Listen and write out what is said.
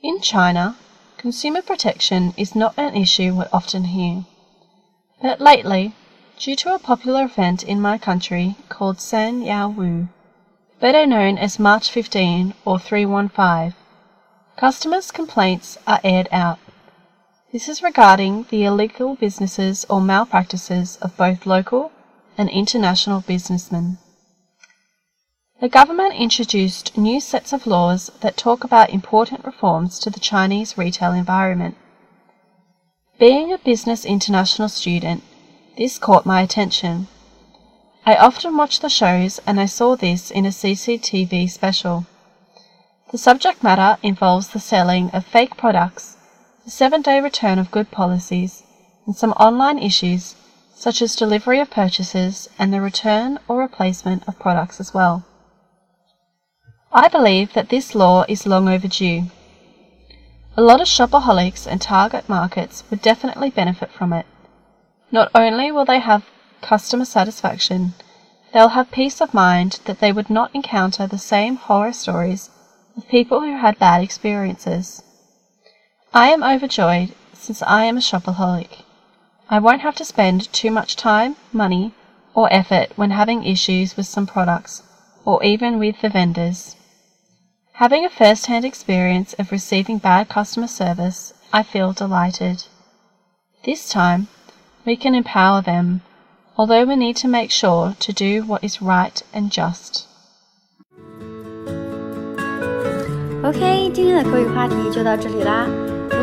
In China, consumer protection is not an issue we often hear. But lately, due to a popular event in my country called San Yao Wu, better known as March 15 or 315, customers' complaints are aired out. This is regarding the illegal businesses or malpractices of both local and international businessmen. The government introduced new sets of laws that talk about important reforms to the Chinese retail environment. Being a Business International student, this caught my attention. I often watch the shows and I saw this in a CCTV special. The subject matter involves the selling of fake products, the seven day return of good policies, and some online issues such as delivery of purchases and the return or replacement of products as well. I believe that this law is long overdue. A lot of shopaholics and target markets would definitely benefit from it. Not only will they have customer satisfaction, they'll have peace of mind that they would not encounter the same horror stories of people who had bad experiences. I am overjoyed since I am a shopaholic. I won't have to spend too much time, money, or effort when having issues with some products or even with the vendors. Having a first hand experience of receiving bad customer service, I feel delighted. This time, we can empower them, although we need to make sure to do what is right and just. OK，今天的口语话题就到这里啦。